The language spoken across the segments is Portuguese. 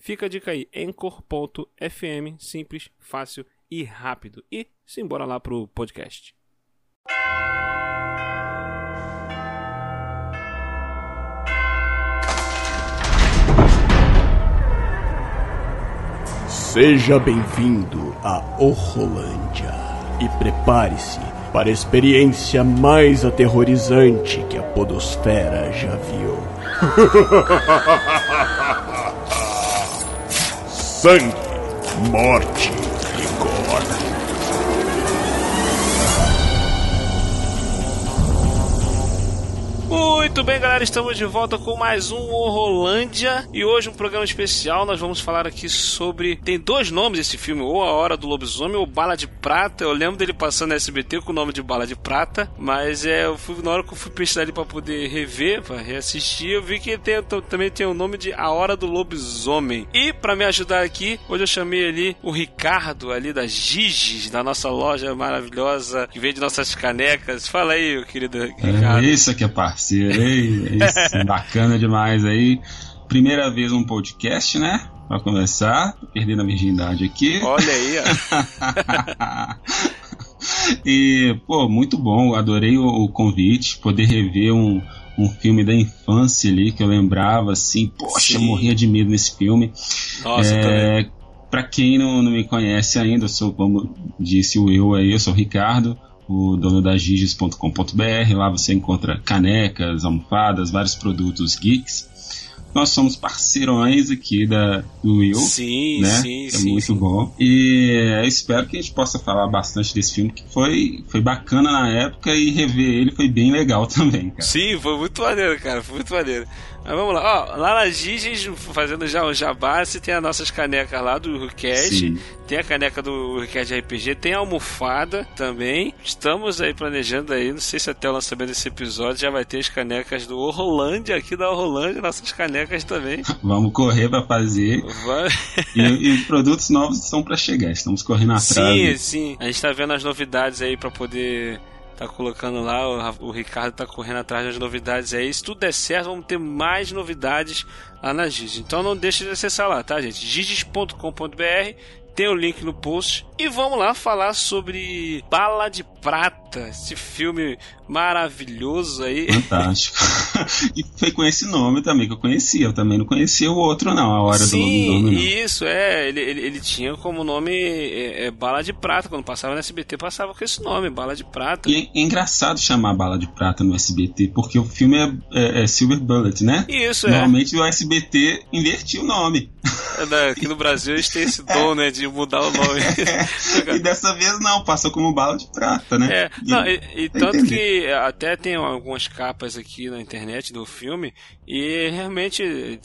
Fica a dica aí, Anchor.fm, simples, fácil e rápido. E simbora lá pro podcast. Seja bem-vindo a Orrolândia e prepare-se para a experiência mais aterrorizante que a Podosfera já viu. Sangue, morte Muito bem, galera, estamos de volta com mais um Horrolândia e hoje um programa especial. Nós vamos falar aqui sobre. Tem dois nomes esse filme, ou A Hora do Lobisomem ou Bala de Prata. Eu lembro dele passando na SBT com o nome de Bala de Prata, mas é, eu fui, na hora que eu fui pesquisar ele para poder rever, para reassistir, eu vi que tem, também tem o nome de A Hora do Lobisomem. E para me ajudar aqui, hoje eu chamei ali o Ricardo, ali da Giges, da nossa loja maravilhosa que vende nossas canecas. Fala aí, querido Ricardo. É, isso aqui é parceiro, hein? Isso, bacana demais aí. Primeira vez um podcast, né? Pra começar, perdendo a virgindade aqui. Olha aí, ó. e, pô, muito bom, adorei o, o convite, poder rever um, um filme da infância ali que eu lembrava, assim, poxa, Sim. morria de medo nesse filme. Nossa, É. Pra quem não, não me conhece ainda, eu sou, como disse o eu aí, eu sou o Ricardo, o dono da giges.com.br. Lá você encontra canecas, almofadas, vários produtos geeks. Nós somos parceirões aqui da, do Will, Sim, né? sim, é sim. muito sim. bom. E eu espero que a gente possa falar bastante desse filme, que foi, foi bacana na época e rever ele foi bem legal também, cara. Sim, foi muito maneiro, cara. Foi muito maneiro. Mas vamos lá. Ó, lá na Giges, fazendo já o jabá, você tem as nossas canecas lá do Urcast. Tem a caneca do Urcast RPG. Tem a almofada também. Estamos aí planejando aí. Não sei se até o lançamento desse episódio já vai ter as canecas do Horrolândia, aqui da Horrolândia. Nossas canecas também. Vamos correr pra fazer. E, e os produtos novos estão pra chegar. Estamos correndo atrás. Sim, sim. A gente tá vendo as novidades aí pra poder tá colocando lá. O, o Ricardo tá correndo atrás das novidades aí. Se tudo der certo, vamos ter mais novidades lá na Giges. Então não deixe de acessar lá, tá, gente? giges.com.br. Tem o link no post. E vamos lá falar sobre Bala de Prata, esse filme maravilhoso aí. Fantástico. e foi com esse nome também que eu conhecia. Eu também não conhecia o outro, não. A Hora do Sim, Lobisomem, não. isso, é. Ele, ele, ele tinha como nome é, é, Bala de Prata. Quando passava no SBT, passava com esse nome, Bala de Prata. E é engraçado chamar Bala de Prata no SBT, porque o filme é, é- é Silver Bullet, né? Isso, é. Normalmente o SBT invertia o nome. É, Aqui no Brasil a gente tem esse dom, né, de mudar o nome. e dessa vez não, passou como Bala de Prata, né? É, E- não, e, e tanto entendi. que até tem algumas capas aqui na internet do filme e realmente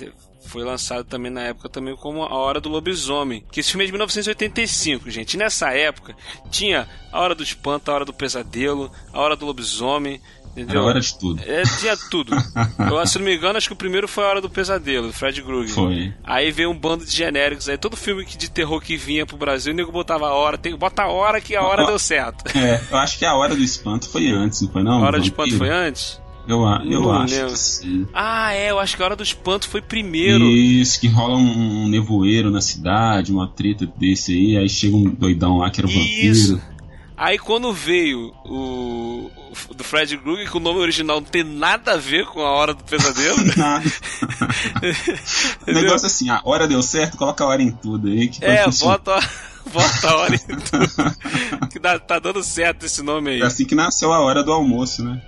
foi lançado também na época também como A Hora do Lobisomem, que esse filme é de 1985, gente. E nessa época tinha A Hora do Espanto, A Hora do Pesadelo, A Hora do Lobisomem, Era entendeu? hora de tudo. É, tinha tudo. Eu, se não me engano, acho que o primeiro foi A Hora do Pesadelo, do Fred Krueger. Foi. Aí veio um bando de genéricos aí. Todo filme de terror que vinha pro Brasil, o nego botava a hora. Tem, bota a hora que a hora deu certo. É, eu acho que a Hora do Espanto foi antes, não foi não? A hora Vampiro? espanto foi antes? Eu, eu Não acho lembro. sim. Ah, é, eu acho que a hora do espanto foi primeiro. Isso, que rola um, um nevoeiro na cidade, uma treta desse aí, aí chega um doidão lá que era o Isso. vampiro. Aí quando veio o, o do Fred Krueger, que o nome original não tem nada a ver com a hora do pesadelo. Nada. o Entendeu? negócio assim, a hora deu certo, coloca a hora em tudo aí. Que vai É, bota, bota a hora em tudo. Que dá- tá dando certo esse nome aí. É assim que nasceu a hora do almoço, né?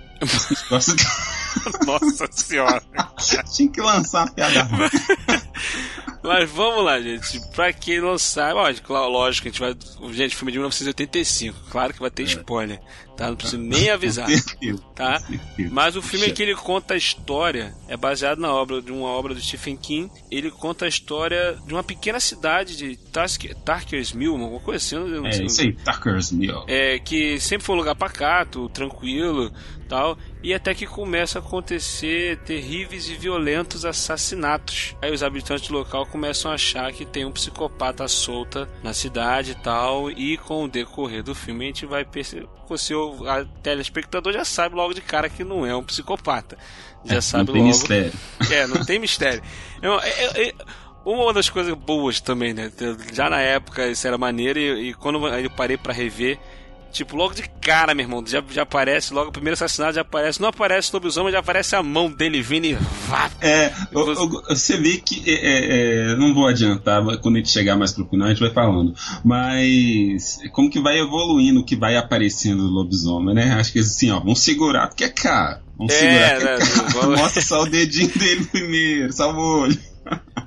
Nossa senhora. Tinha que lançar uma piada. Mas vamos lá, gente. Pra quem não sabe, ó, lógico, a gente vai. Gente, filme de 1985. Claro que vai ter spoiler. Tá? Não preciso nem avisar, tá? Mas o filme é que ele conta a história, é baseado na obra de uma obra do Stephen King. Ele conta a história de uma pequena cidade de Tarkers Mill, alguma coisa assim. Não é, isso aí, Tarkers Mill. É, que sempre foi um lugar pacato, tranquilo, tal, e até que começa a acontecer terríveis e violentos assassinatos. Aí os habitantes do local começam a achar que tem um psicopata solta na cidade e tal, e com o decorrer do filme a gente vai perceber, o telespectador já sabe logo de cara que não é um psicopata. Já é, sabe não tem logo. mistério. É, não tem mistério. Eu, eu, eu, uma das coisas boas também, né? Já na época isso era maneiro e, e quando eu parei para rever, Tipo, logo de cara, meu irmão, já, já aparece, logo o primeiro assassinato já aparece. Não aparece o lobisomem, já aparece a mão dele vindo e vá. É, você vê que. É, é, é, não vou adiantar, quando a gente chegar mais pro final a gente vai falando. Mas como que vai evoluindo o que vai aparecendo do lobisomem, né? Acho que assim, ó, vamos segurar porque é caro. Vamos é, segurar. Né, é Mostra só o dedinho dele primeiro, só o olho.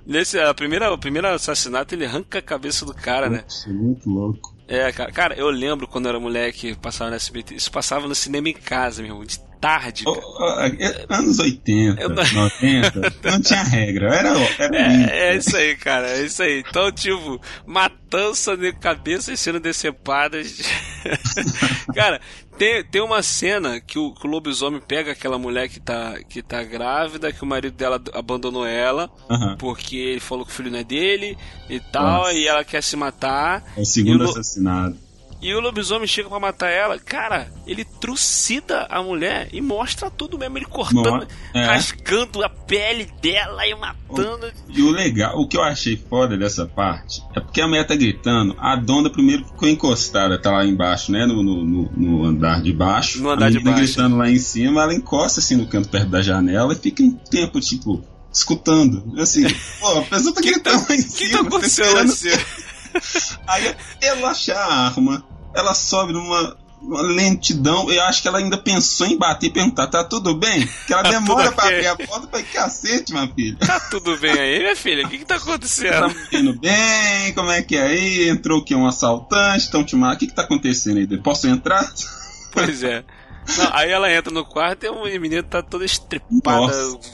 Nesse, a primeira, o primeiro assassinato ele arranca a cabeça do cara, né? Muito louco. É, cara, cara, eu lembro quando eu era moleque, passava no SBT, isso passava no cinema em casa, meu irmão, de tarde. Oh, oh, anos 80, eu... 90, não tinha regra, era, era é, é, isso aí, cara, é isso aí. Então, tipo, matança de cabeças sendo decepadas. cara, tem, tem uma cena que o, que o, lobisomem pega aquela mulher que tá, que tá grávida, que o marido dela abandonou ela, uhum. porque ele falou que o filho não é dele e tal, Nossa. e ela quer se matar. É o segundo assassinado. E o lobisomem chega para matar ela. Cara, ele trucida a mulher e mostra tudo mesmo. Ele cortando, é. rasgando a pele dela e matando. E o legal, o que eu achei foda dessa parte é porque a mulher tá gritando. A dona primeiro ficou encostada, tá lá embaixo, né? No, no, no andar de baixo. No andar a de baixo. gritando lá em cima, ela encosta assim no canto perto da janela e fica um tempo, tipo, escutando. Assim, pô, a pessoa tá gritando lá em cima. O que tá acontecendo? Assim? Aí ela achar a arma, ela sobe numa uma lentidão. Eu acho que ela ainda pensou em bater e perguntar: tá tudo bem? Que ela tá demora pra abrir a porta pra cacete, minha filha. Tá tudo bem aí, minha filha? O que que tá acontecendo? Tá indo bem? Como é que é aí? Entrou o que? Um assaltante? Estão te O que que tá acontecendo aí? Posso entrar? Pois é. Não, aí ela entra no quarto e a menina tá toda estripada,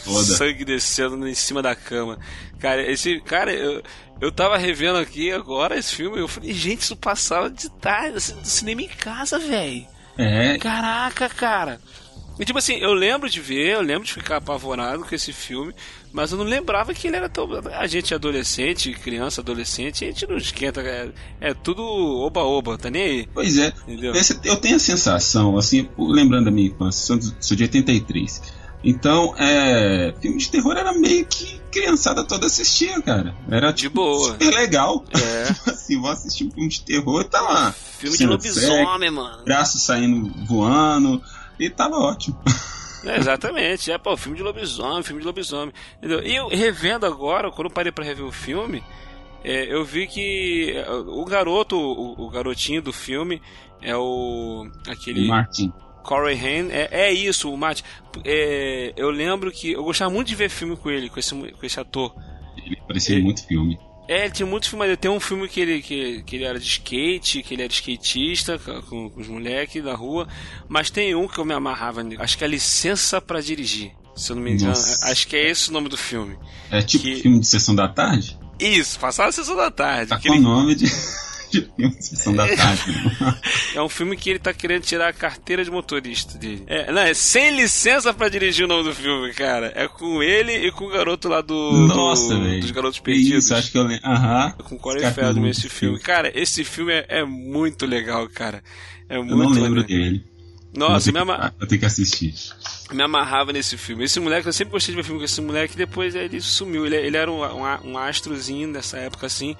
Nossa, sangue descendo em cima da cama. Cara, esse. Cara, eu, eu tava revendo aqui agora esse filme, eu falei, gente, isso passava de tarde, assim, do cinema em casa, velho. É. Caraca, cara. E tipo assim, eu lembro de ver, eu lembro de ficar apavorado com esse filme, mas eu não lembrava que ele era tão. A gente é adolescente, criança, adolescente, a gente não esquenta. É, é tudo oba-oba, tá nem aí. Pois é. Esse, eu tenho a sensação, assim, lembrando da minha infância, sou, de 83. Então, é, filme de terror era meio que criançada toda assistia, cara. Era de tipo, boa. super legal. É. assim, vou assistir um filme de terror e tá lá. Filme de lobisomem, mano. Braço saindo voando. E tava ótimo. É, exatamente, é, pô, filme de lobisomem, filme de lobisomem. Entendeu? E eu revendo agora, quando eu parei pra rever o filme, é, eu vi que é, o garoto, o, o, garotinho do filme é o. aquele. O Martin. Corey Haim, é, é isso, o Matt. É, eu lembro que eu gostava muito de ver filme com ele, com esse, com esse ator. Ele parecia muito filme. É, ele tinha muitos filmes. Tem um filme que ele, que, que ele era de skate, que ele era skatista com, com os moleques da rua. Mas tem um que eu me amarrava Acho que é Licença para Dirigir. Se eu não me engano. Nossa. Acho que é esse o nome do filme. É tipo que... filme de sessão da tarde? Isso, passava a sessão da tarde. Tá com o nome de Sessão da Tarde. é um filme que ele tá querendo tirar a carteira de motorista dele. É, não, é sem licença para dirigir o nome do filme, cara. É com ele e com o garoto lá do. Nossa, do, Dos Garotos Perdidos. Isso, acho que eu lembro. Aham. É com o Corey Feldman esse filme. Cara, esse filme é, é, muito legal, cara. É muito Eu não lembro legal. dele. Nossa, eu, me amar... eu tenho que assistir. Me amarrava nesse filme. Esse moleque, eu sempre gostei de ver filme com esse moleque, depois ele sumiu. Ele, ele era um, um, um astrozinho dessa época assim.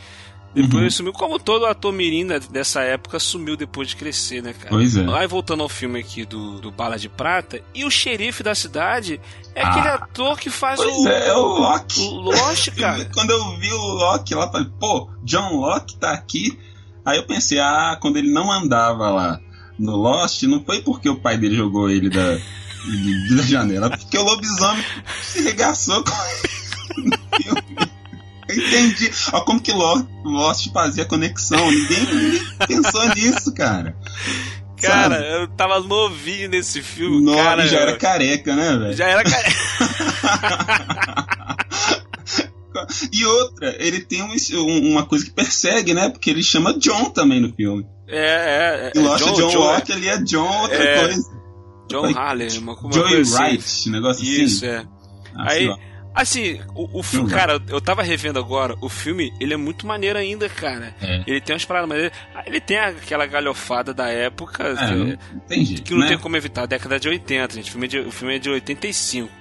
Depois uhum. ele sumiu, como todo ator mirim dessa época sumiu depois de crescer, né, cara? Pois é. Aí voltando ao filme aqui do, do Bala de Prata, e o xerife da cidade é ah, aquele ator que faz pois o. É, é o Loki. O Loki, cara. quando eu vi o Loki lá, falei, pô, John Locke tá aqui. Aí eu pensei, ah, quando ele não andava lá no Lost, não foi porque o pai dele jogou ele da, da janela, porque o lobisomem se regaçou com ele no filme. Entendi. Olha como que Lost fazia conexão. Ninguém, ninguém pensou nisso, cara. Cara, Sabe? eu tava novinho nesse filme. Novo, cara, já era careca, né, velho? Já era careca. e outra, ele tem um, uma coisa que persegue, né? Porque ele chama John também no filme. É, é. E Lost John, John, John Walker, ele é John outra é, coisa. John Harley, uma, uma Joey Wright, assim. negócio Isso, assim. Isso, é. Ah, Aí, Assim, o, o filme, cara, eu tava revendo agora, o filme, ele é muito maneiro ainda, cara. É. Ele tem umas paradas maneiras. Ele tem aquela galhofada da época. É, que, tem jeito, que não né? tem como evitar, década de 80, gente. O filme é de, o filme é de 85.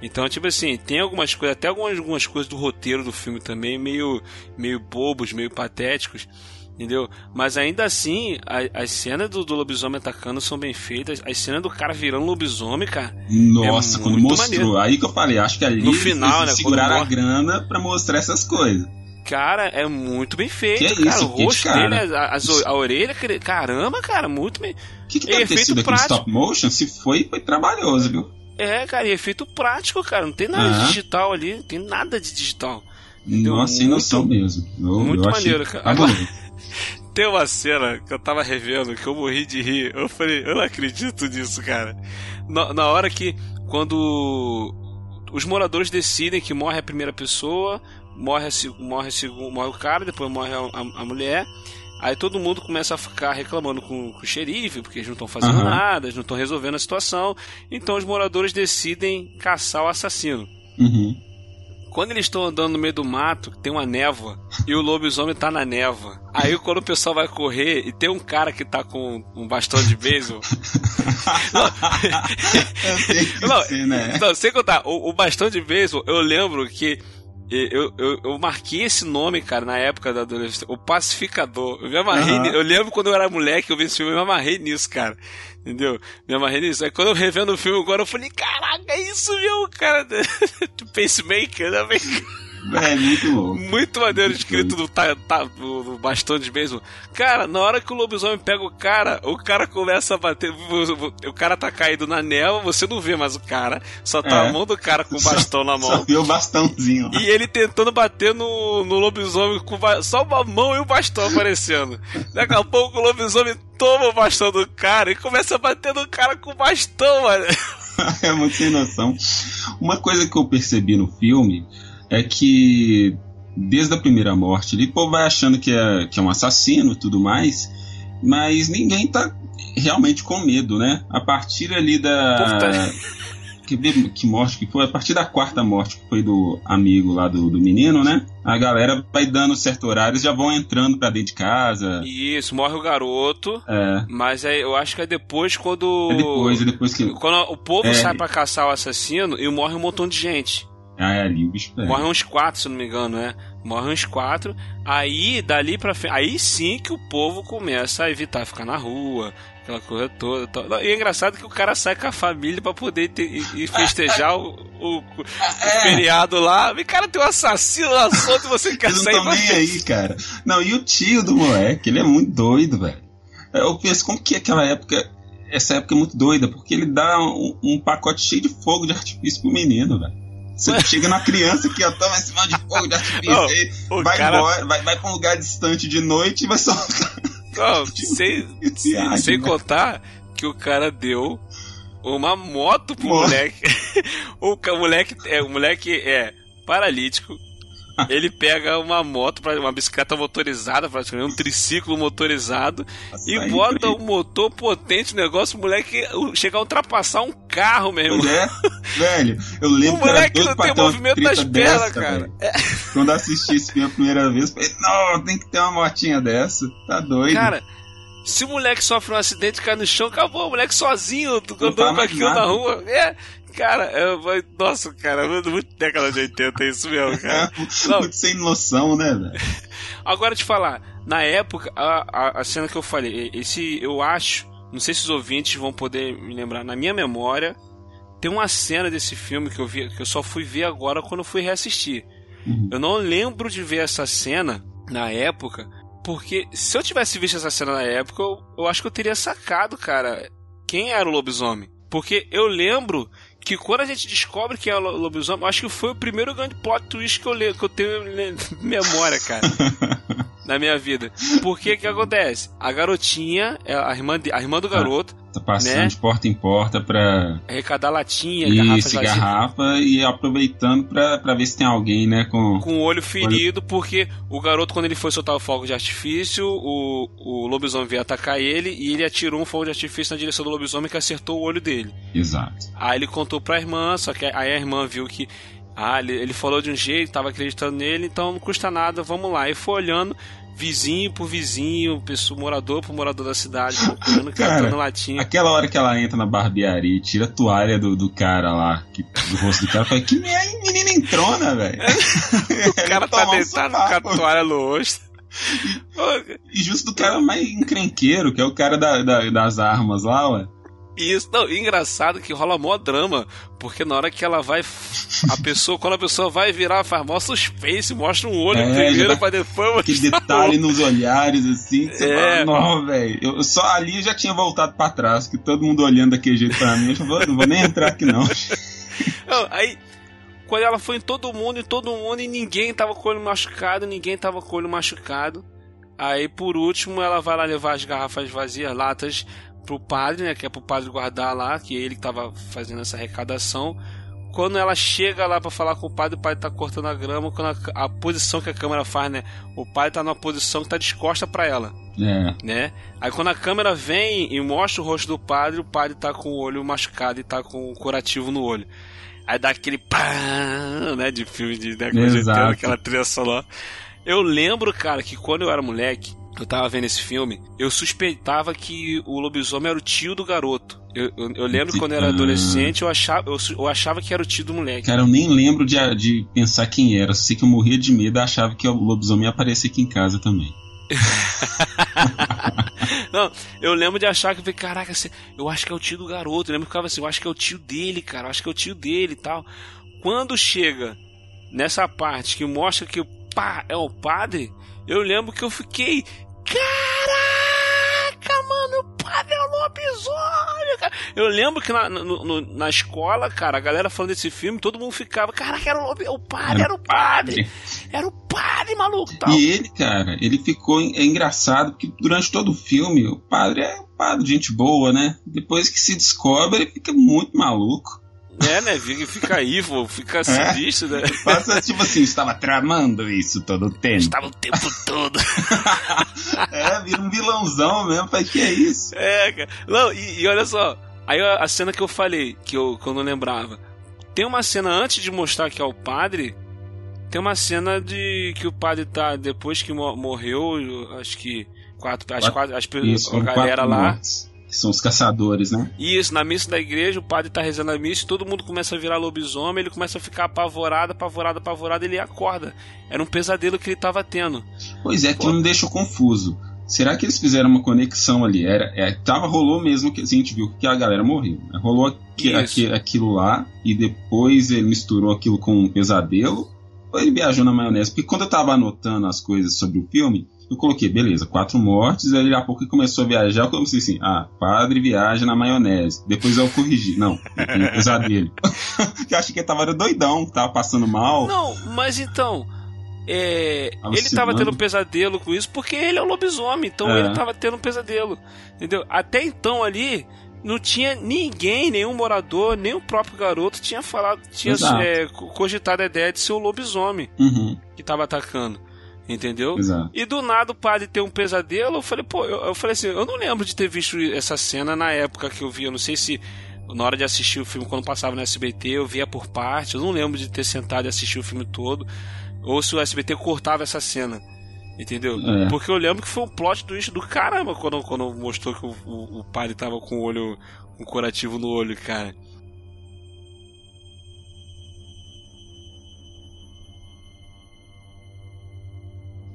Então, tipo assim, tem algumas coisas, até algumas, algumas coisas do roteiro do filme também, meio, meio bobos, meio patéticos entendeu? Mas ainda assim, a, as cenas do, do, lobisomem atacando são bem feitas. As cenas do cara virando lobisomem, cara. Nossa, é quando mostrou. Maneiro. Aí que eu falei, acho que ali no final, né, seguraram a grana pra mostrar essas coisas. Cara, é muito bem feito, que é cara. Isso, o rosto cara? dele, a, a, a, orelha, caramba, cara, muito bem. O que, que deve ter sido aqui stop motion? Se foi, foi trabalhoso, viu? É, cara, e efeito prático, cara. Não tem nada de digital ali, não tem nada de digital. Nossa, sem noção mesmo. Eu, muito eu maneiro, cara. Agora, tem uma cena que eu tava revendo que eu morri de rir. Eu falei, eu não acredito nisso, cara. Na, na hora que, quando os moradores decidem que morre a primeira pessoa, morre, a, morre, a, morre o cara, depois morre a, a, mulher. Aí todo mundo começa a ficar reclamando com, com o xerife, porque eles não estão fazendo uhum. nada, eles não estão resolvendo a situação. Então os moradores decidem caçar o assassino. Uhum. Quando eles estão andando no meio do mato, tem uma névoa, e o lobisomem tá na névoa. Aí quando o pessoal vai correr e tem um cara que tá com um bastão de beisebol. não, não, ser, né? não, sem contar, o, o bastão de beisebol, eu lembro que eu, eu, eu, marquei esse nome, cara, na época da adolescência. O Pacificador. Eu me amarrei. Uhum. Eu lembro quando eu era moleque, eu vi esse filme, eu me amarrei nisso, cara. Entendeu? Me amarrei nisso. Aí quando eu revendo o filme agora, eu falei, caraca, é isso mesmo, cara. Pacemaker, né? É, muito louco. Muito maneiro escrito do, tá, tá, bastão de beisebol. Cara, na hora que o lobisomem pega o cara, o cara começa a bater. O cara tá caído na névoa, você não vê mais o cara. Só tá é. a mão do cara com o bastão na mão. Só o bastãozinho. E ele tentando bater no, no lobisomem com só uma mão e o bastão aparecendo. Daqui a pouco o lobisomem toma o bastão do cara e começa a bater no cara com o bastão, mano. é muito sem noção. Uma coisa que eu percebi no filme é que desde a primeira morte ali, o povo vai achando que é, que é um assassino e tudo mais, mas ninguém tá realmente com medo, né? A partir ali da. Que, que morte que foi? A partir da quarta morte que foi do amigo lá do, do menino, né? A galera vai dando certo horário já vão entrando pra dentro de casa. Isso, morre o garoto. É. Mas é, eu acho que é depois quando. É depois, é depois que. Quando o povo é, sai pra caçar o assassino e morre um montão de gente. Ah, é ali o bicho pega. Morre uns quatro, se não me engano, né? Morre uns quatro. Aí, dali pra frente. Aí sim que o povo começa a evitar ficar na rua, aquela coisa toda. toda. E é engraçado que o cara sai com a família pra poder ter, e, festejar o, o, o é. feriado lá. E cara, tem um assassino lá solto e você quer sair não nem aí, cara. Não, e o tio do moleque, ele é muito doido, velho. Eu penso, como que aquela época. Essa época é muito doida, porque ele dá um, um pacote cheio de fogo de artifício pro menino, velho. Você chega na criança que ó, toma esse monte de fogo de artifício oh, vai cara... embora, vai, vai pra um lugar distante de noite e vai só. Não, sem, sem, sem né? contar que o cara deu uma moto pro Moto. moleque. o moleque é, o moleque é paralítico, ele pega uma moto, uma bicicleta motorizada, praticamente um triciclo motorizado, Nossa, e bota um motor potente no negócio, o moleque chega a ultrapassar um carro, meu irmão. É, velho, eu lembro O moleque não tem movimento das pernas, cara. É. Quando assisti esse filme a primeira vez, falei, não, tem que ter uma motinha dessa, tá doido. Cara, se o moleque sofre um acidente e cai no chão, acabou. O moleque sozinho, andando com aquilo na rua. É, Cara, eu, nossa, cara, muito década de 80 é isso mesmo, cara. Muito sem noção, né, velho? Agora te falar, na época, a, a, a, cena que eu falei, esse eu acho, não sei se os ouvintes vão poder me lembrar, na minha memória, tem uma cena desse filme que eu vi, que eu só fui ver agora quando eu fui reassistir. Uhum. Eu não lembro de ver essa cena na época, porque se eu tivesse visto essa cena na época, eu, eu acho que eu teria sacado, cara, quem era o lobisomem. Porque eu lembro que quando a gente descobre que é o lobisomem, acho que foi o primeiro grande plot twist que eu, le, que eu tenho memória, cara. na minha vida. Porque que acontece? A garotinha, é a irmã, de, a irmã do garoto, Tá passando né? de porta em porta pra. Arrecadar latinha, Isso, garrafa, garrafa e aproveitando pra, pra ver se tem alguém, né? Com, com o olho ferido, olho... porque o garoto, quando ele foi soltar o fogo de artifício, o, o lobisomem veio atacar ele e ele atirou um fogo de artifício na direção do lobisomem que acertou o olho dele. Exato. Aí ele contou pra irmã, só que aí a irmã viu que ah, ele, ele falou de um jeito, tava acreditando nele, então não custa nada, vamos lá. E foi olhando, vizinho por vizinho, pessoa, morador por morador da cidade, procurando, catando latinha. Aquela hora que ela entra na barbearia e tira a toalha do, do cara lá, que, do rosto do cara, fala, que menina entrona, velho. o cara tá deitado um com a toalha no rosto. E justo do cara mais encrenqueiro, que é o cara da, da, das armas lá, ué. Isso, não, engraçado que rola mó drama, porque na hora que ela vai. A pessoa, quando a pessoa vai virar, faz mó suspense, mostra um olho é, primeiro pra depois. Que detalhe nos olhares, assim, você é. fala, não, velho. Eu só ali já tinha voltado pra trás, que todo mundo olhando daquele jeito pra mim, eu não vou, não vou nem entrar aqui não. não. Aí, quando ela foi em todo mundo, em todo mundo, e ninguém tava com o olho machucado, ninguém tava com o olho machucado. Aí, por último, ela vai lá levar as garrafas vazias, latas pro padre, né? Que é pro padre guardar lá, que ele que tava fazendo essa arrecadação. Quando ela chega lá para falar com o padre, o padre tá cortando a grama, quando a, a, posição que a câmera faz, né? O padre tá numa posição que tá descosta para ela. É. Né? Aí quando a câmera vem e mostra o rosto do padre, o padre tá com o olho machucado e tá com um curativo no olho. Aí dá aquele pá, né, de filme de né, aquela trilha sonora. Eu lembro, cara, que quando eu era moleque, eu tava vendo esse filme, eu suspeitava que o lobisomem era o tio do garoto. Eu, eu, eu lembro quando eu era adolescente, eu achava, eu, eu, achava que era o tio do moleque. Cara, eu nem lembro de, de pensar quem era. Eu sei que eu morria de medo e achava que o lobisomem ia aparecer aqui em casa também. Não, eu lembro de achar que eu falei, caraca, eu acho que é o tio do garoto. Eu lembro que ficava assim, eu acho que é o tio dele, cara, eu acho que é o tio dele e tal. Quando chega nessa parte que mostra que o pá é o padre, eu lembro que eu fiquei. Eu lembro que na, no, na escola, cara, a galera falando desse filme, todo mundo ficava, caraca, era o, o padre, era o padre. Era o padre, maluco. Tal. E ele, cara, ele ficou é engraçado, porque durante todo o filme, o padre é um padre, gente boa, né? Depois que se descobre, ele fica muito maluco. É, né? Fica aí, fica é. sinistro, né? Passa tipo assim, estava tramando isso todo o tempo. Estava o tempo todo. é, vira um vilãozão mesmo, pai, que é isso? É, cara. Não, e, e, olha só, aí a cena que eu falei, que eu, que eu não lembrava. Tem uma cena antes de mostrar que é o padre, tem uma cena de que o padre tá, depois que morreu, acho que quatro, as quatro, as, isso, a galera lá. Mortes que são os caçadores, né? Isso, na missa da igreja, o padre tá rezando a missa e todo mundo começa a virar lobisomem, ele começa a ficar apavorado, apavorado, apavorado, ele acorda. Era um pesadelo que ele tava tendo. Pois é, que me deixou confuso. Será que eles fizeram uma conexão ali? Era, é, tava, rolou mesmo que a gente viu que a galera morreu. Né? Rolou aqui, aqui, aquilo lá e depois ele misturou aquilo com um pesadelo. Ou ele viajou na maionese? Porque quando eu tava anotando as coisas sobre o filme, eu coloquei, beleza, quatro mortes, aí a pouco começou a viajar, eu comecei assim, ah, padre viaja na maionese. Depois eu corrigi, não, um pesadelo. eu achei que ele tava doidão, tava passando mal. Não, mas então, é, ele tava tendo um pesadelo com isso porque ele é um lobisomem, então é. ele tava tendo um pesadelo, entendeu? Até então ali, não tinha ninguém, nenhum morador, nem o próprio garoto tinha falado, tinha é, cogitado a ideia de ser o lobisomem uhum. que tava atacando. Entendeu? Exato. E do nada o padre ter um pesadelo, eu falei, pô, eu, eu, falei assim, eu não lembro de ter visto essa cena na época que eu vi, eu não sei se na hora de assistir o filme, quando passava no SBT, eu via por parte, eu não lembro de ter sentado e assistir o filme todo, ou se o SBT cortava essa cena. Entendeu? É. Porque eu lembro que foi um plot twist do caramba quando, quando mostrou que o, o, o padre tava com o olho, um curativo no olho, cara.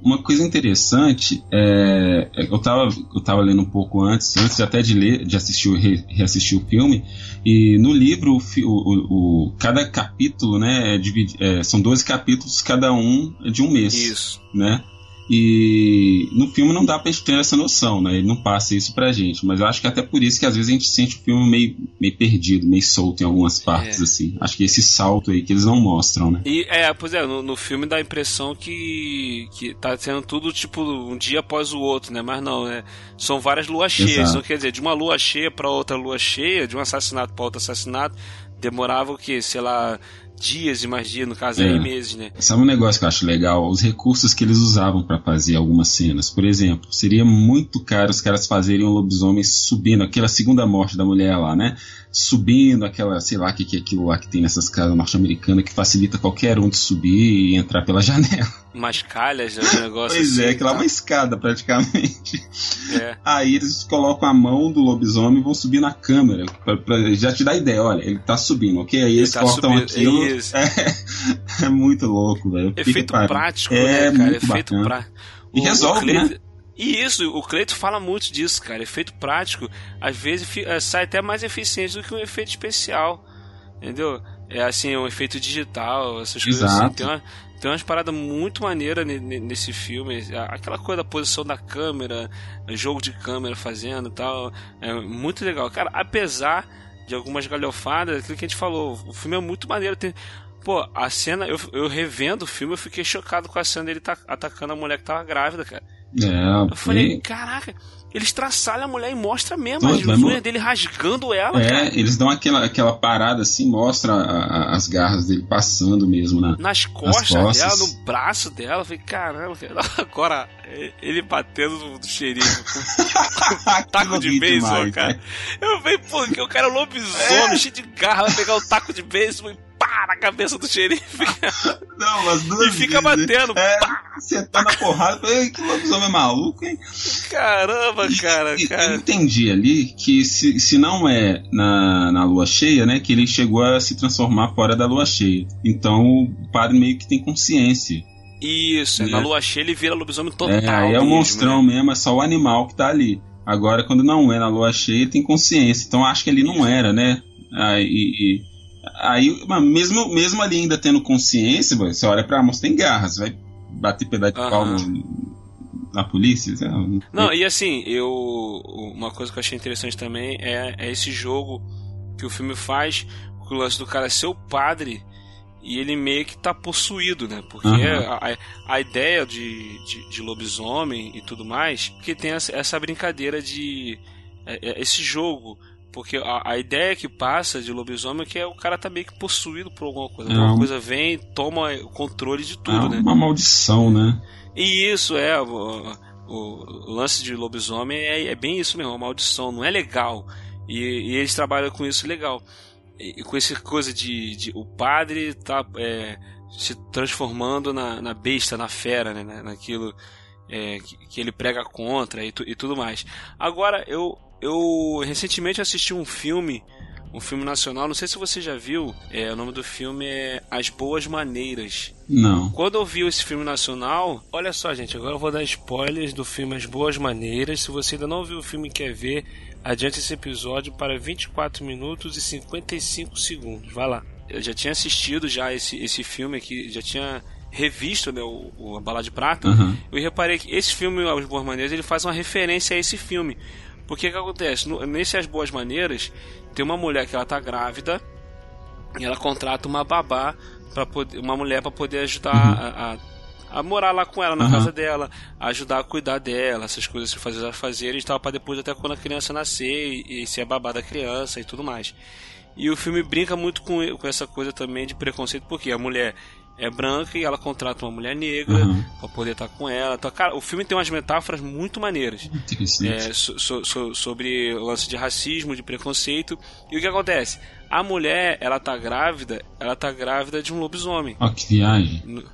Uma coisa interessante é, é eu estava eu tava lendo um pouco antes, antes até de ler, de assistir, re, reassistir o filme, e no livro o, o, o cada capítulo, né, é, dividi, é, são 12 capítulos, cada um é de um mês, Isso. né? E no filme não dá pra gente ter essa noção, né? Ele não passa isso pra gente. Mas eu acho que até por isso que às vezes a gente sente o filme meio, meio perdido, meio solto em algumas partes, é. assim. Acho que esse salto aí que eles não mostram, né? E, é, pois é, no, no filme dá a impressão que, que tá sendo tudo tipo um dia após o outro, né? Mas não, né? São várias luas cheias. Então, quer dizer, de uma lua cheia para outra lua cheia, de um assassinato para outro assassinato, demorava o quê? Sei lá, dias e mais dias, no caso é. aí meses, né? Sabe um negócio que eu acho legal? Os recursos que eles usavam para fazer algumas cenas. Por exemplo, seria muito caro os caras fazerem um lobisomem subindo, aquela segunda morte da mulher lá, né? Subindo aquela, sei lá, o que, que é aquilo lá que tem nessas casas norte-americanas que facilita qualquer um de subir e entrar pela janela. Umas calhas, né? Um negócio Pois assim, é, aquela é tá. uma escada praticamente. É. Aí eles colocam a mão do lobisomem e vão subir na câmera. Pra, pra já te dar ideia, olha, ele tá subindo, ok? Aí eles tá cortam subindo. aquilo. É, é, muito louco, velho. Efeito prático, é, né, cara? Efeito prático. E resolve, Cleito, né? E isso, o Cleito fala muito disso, cara. Efeito prático, às vezes é, sai até mais eficiente do que um efeito especial. Entendeu? É assim, um efeito digital, essas Exato. coisas assim. Tem, uma, tem umas paradas muito maneiras nesse filme. Aquela coisa da posição da câmera, jogo de câmera fazendo e tal. É muito legal. Cara, apesar de algumas galhofadas, aquilo que a gente falou, o filme é muito maneiro. Tem, pô, a cena, eu, eu revendo o filme, eu fiquei chocado com a cena dele tá, atacando a mulher que tava grávida, cara. É, eu falei, caraca, eles traçalham a mulher e mostram mesmo as unhas dele rasgando ela. É, cara. eles dão aquela, aquela parada assim, mostra a, a, as garras dele passando mesmo na, nas, costas nas costas dela, no braço dela. Eu falei, caramba, agora ele batendo no xerife com taco de beisebol, cara. Eu falei, pô, que o cara é um lobisomem, é. cheio de garra, vai pegar o taco de beisebol e pá na cabeça do xerife. Não, mas duas E fica vezes. batendo. É, você tá na porrada. Que lobisomem maluco, hein? Caramba, cara, e, cara. Eu entendi ali que se, se não é na, na lua cheia, né? Que ele chegou a se transformar fora da lua cheia. Então o padre meio que tem consciência. Isso, é. na lua cheia ele vira lobisomem total. É, aí é o monstrão né? mesmo, é só o animal que tá ali. Agora, quando não é na lua cheia, ele tem consciência. Então acho que ele não era, né? Aí, e, Aí, mesmo, mesmo ali ainda tendo consciência, você olha pra moça, tem garras, vai bater pedaço de pau na polícia? Não, não, e assim, eu. Uma coisa que eu achei interessante também é, é esse jogo que o filme faz, com o lance do cara ser o padre e ele meio que tá possuído, né? Porque uhum. a, a, ideia de, de, de, lobisomem e tudo mais, que tem essa, essa brincadeira de. É, é, esse jogo porque a, a, ideia que passa de lobisomem é que é o cara tá meio que possuído por alguma coisa. É alguma um... coisa vem toma o controle de tudo, é né? Uma maldição, né? E isso é. O, o, o lance de lobisomem é, é, bem isso mesmo, uma maldição, não é legal. E, e eles trabalham com isso legal. E, com essa coisa de, de o padre tá é, se transformando na, na besta, na fera, né? Naquilo é, que, que, ele prega contra e, tu, e tudo mais. Agora, eu eu recentemente assisti um filme, um filme nacional, não sei se você já viu, é, o nome do filme é As Boas Maneiras. Não. Quando eu vi esse filme nacional, olha só, gente, agora eu vou dar spoilers do filme As Boas Maneiras. Se você ainda não viu o filme e quer ver, adiante esse episódio para 24 minutos e 55 segundos. Vai lá. Eu já tinha assistido já esse, esse filme aqui, já tinha revisto né, o, o A Bala de Prata. Uhum. Eu reparei que esse filme, As Boas Maneiras, ele faz uma referência a esse filme. Porque o que acontece? No, nesse As Boas Maneiras, tem uma mulher que ela tá grávida e ela contrata uma babá para poder uma mulher para poder ajudar a, a, a, morar lá com ela na uhum. casa dela, ajudar a cuidar dela, essas coisas que fazer e tal para depois até quando a criança nascer e, e ser a babá da criança e tudo mais. E o filme brinca muito com, com essa coisa também de preconceito, porque a mulher é branca e ela contrata uma mulher negra uhum. para poder estar tá com ela. Então, cara, o filme tem umas metáforas muito maneiras é, so, so, so, sobre o lance de racismo, de preconceito. E o que acontece? A mulher, ela tá grávida, ela tá grávida de um lobisomem. Ó, oh, que viagem. No,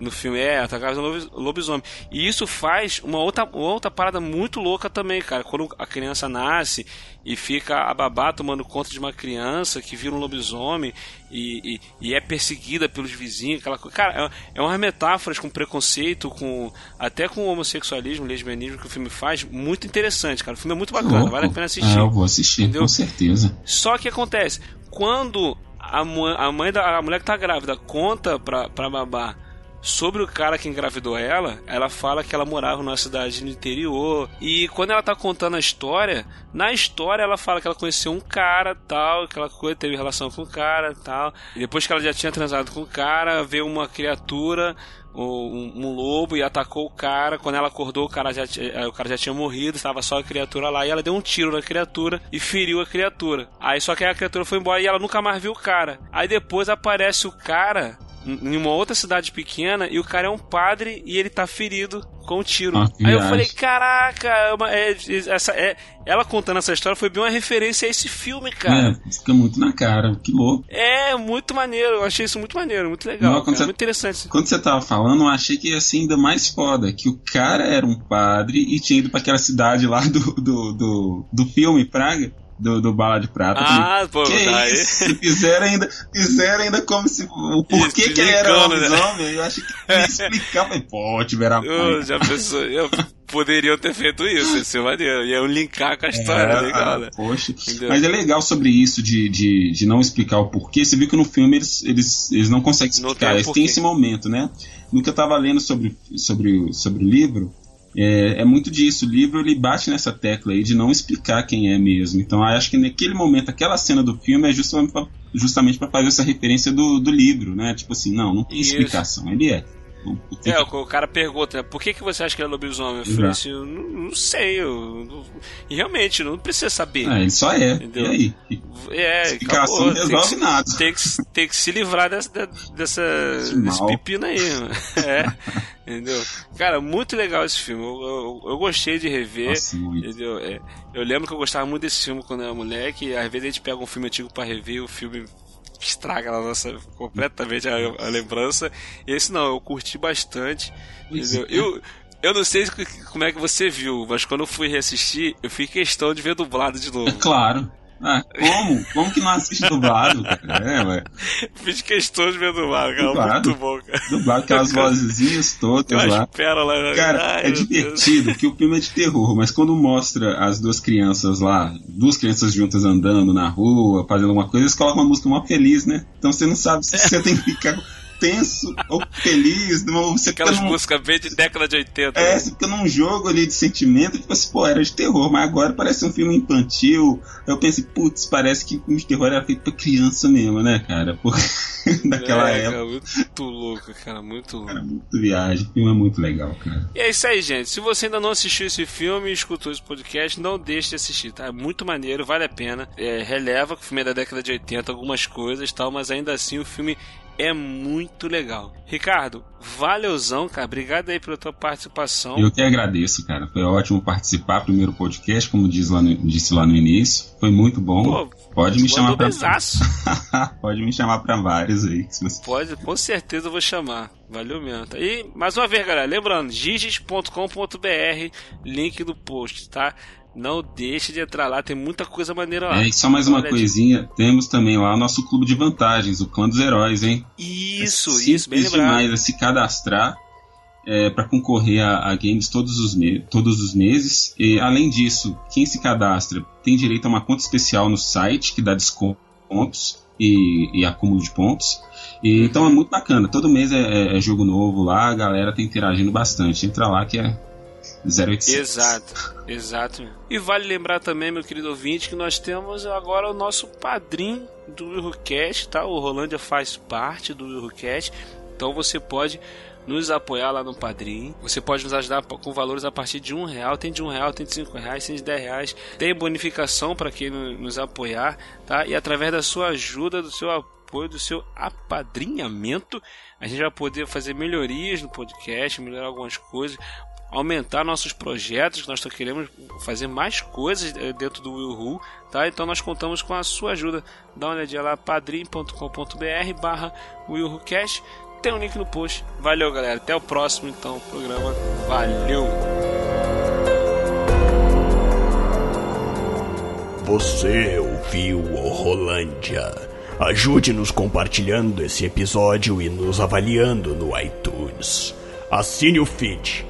no filme, é, de um lobisomem. E isso faz uma outra, uma outra parada muito louca também, cara. Quando a criança nasce e fica a babá tomando conta de uma criança que vira um lobisomem e, e, e é perseguida pelos vizinhos, aquela coisa. Cara, é, é umas metáforas com preconceito, com até com homossexualismo, lesbianismo que o filme faz, muito interessante, cara. O filme é muito bacana, vale a pena assistir. É, eu vou assistir, entendeu? com certeza. Só que acontece, quando a, a mãe da a mulher que tá grávida conta pra, pra babá sobre o cara que engravidou ela, ela fala que ela morava numa cidade no interior. E quando ela tá contando a história, na história ela fala que ela conheceu um cara, tal, aquela coisa, teve relação com o cara, tal. E depois que ela já tinha transado com o cara, veio uma criatura um, um, lobo e atacou o cara. Quando ela acordou, o cara já, eh, o cara já tinha morrido, estava só a criatura lá. E ela deu um tiro na criatura e feriu a criatura. Aí só que a criatura foi embora e ela nunca mais viu o cara. Aí depois aparece o cara em uma outra cidade pequena e o cara é um padre e ele tá ferido com um tiro. Ah, Aí eu falei, caraca, é, é, essa, é, ela contando essa história foi bem uma referência a esse filme, cara. É, fica muito na cara, que louco. É, muito maneiro, eu achei isso muito maneiro, muito legal, Não, cara, você, muito interessante. Quando você tava falando, eu achei que ia ser ainda mais foda, que o cara era um padre e tinha ido para aquela cidade lá do, do, do, do filme, Praga, do, do Bala de Prata. Ah, pô, que tá isso? Fizeram ainda, fizeram ainda como se. O porquê isso, que ele era lobisomem, né? eu acho que explicar. Mas, pô, tiveram a Já pensou, eu poderiam ter feito isso, ia ser maneiro. Iam linkar com a história, é, legal, né? Poxa. Mas é legal sobre isso de, de, de não explicar o porquê. Você viu que no filme eles, eles, eles não conseguem explicar. Não tem eles têm esse momento, né? No que eu tava lendo sobre, sobre, sobre o livro, é, é, muito disso. O livro ele bate nessa tecla aí de não explicar quem é mesmo. Então acho que naquele momento, aquela cena do filme é justamente para fazer essa referência do, do livro, né? Tipo assim, não, não tem Isso. explicação, ele é. É, o, cara pergunta, né, por que, que você acha que ele é lobisomem? Eu falei assim, eu não, não sei, eu, não, e realmente, não precisa saber. Ah, ele só é, entendeu? e aí? É, Explicação acabou, não resolve tem que, nada. Tem que, tem que se livrar dessa, dessa, desse pepino aí, é, entendeu? Cara, muito legal esse filme, eu, eu, eu gostei de rever, Nossa, entendeu? É, eu lembro que eu gostava muito desse filme quando eu era moleque, e às vezes a gente pega um filme antigo pra rever, o filme estraga a nossa completamente a, a, lembrança. Esse não, eu curti bastante. Entendeu? É. Eu, eu não sei como é que você viu, mas quando eu fui reassistir, eu fiz questão de ver dublado de novo. É claro. Ah, como? Como que não assiste dublado, cara? É, ué. Fiz questão de ver dublado, cara. Dublado. Muito bom, cara. Dublado, aquelas vozinhas todas lá. lá. Né? Cara, Ai, é divertido, que o filme é de terror, mas quando mostra as duas crianças lá, duas crianças juntas andando na rua, fazendo alguma coisa, eles colocam uma música mó feliz, né? Então você não sabe se você tem que ficar tenso ou feliz. Você Aquelas num... músicas bem de década de 80. É, né? você fica num jogo ali de sentimento, tipo assim, pô, era de terror, mas agora parece um filme infantil. Eu pensei, putz, parece que o filme de terror era feito pra criança mesmo, né, cara? Porque naquela é, época. Cara, muito louco, cara, muito louco. Cara, muito viagem. O filme é muito legal, cara. E é isso aí, gente. Se você ainda não assistiu esse filme e escutou esse podcast, não deixe de assistir, tá? É muito maneiro, vale a pena. É, releva que o filme é da década de 80, algumas coisas tal, mas ainda assim o filme é muito legal. Ricardo, valeuzão, cara. Obrigado aí pela tua participação. Eu que agradeço, cara. Foi ótimo participar. Primeiro podcast, como diz lá no, disse lá no início. Foi muito bom. Pô, Pode me chamar pra. Pode me chamar pra vários aí. Você... Pode, com certeza eu vou chamar. Valeu mesmo. E mais uma vez, galera, lembrando, giges.com.br, link do post, tá? Não deixe de entrar lá, tem muita coisa maneira lá. É, e só mais uma coisinha, temos também lá o nosso clube de vantagens, o Clã dos Heróis, hein? Isso, é isso, bem lembrado. demais é se cadastrar é, para concorrer a, a, games todos os, todos os meses. E além disso, quem se cadastra tem direito a uma conta especial no site que dá descontos e, e acúmulo de pontos. E, então é muito bacana. Todo mês é, é, é jogo novo lá, a galera tá interagindo bastante. Entra lá que é 0800. Exato, exato. E vale lembrar também, meu querido ouvinte, que nós temos agora o nosso padrinho do WilhoCast, tá? O Rolândia faz parte do WilhoCast, então você pode nos apoiar lá no Padrim. Você pode nos ajudar com valores a partir de um real. Tem de um real, tem de cinco reais, tem de dez reais. Tem bonificação para quem nos apoiar, tá? E através da sua ajuda, do seu apoio, do seu apadrinhamento, a gente vai poder fazer melhorias no podcast, melhorar algumas coisas, aumentar nossos projetos, nós queremos fazer mais coisas eh, dentro do Will Who, tá? Então nós contamos com a sua ajuda. Dá uma olhadinha lá, padrim.com.br barra WillWhoCast. Tem um link no post. Valeu, galera. Até o próximo, então, programa. Valeu! Você ouviu o Rolândia. Ajude-nos compartilhando esse episódio e nos avaliando no iTunes. Assine o feed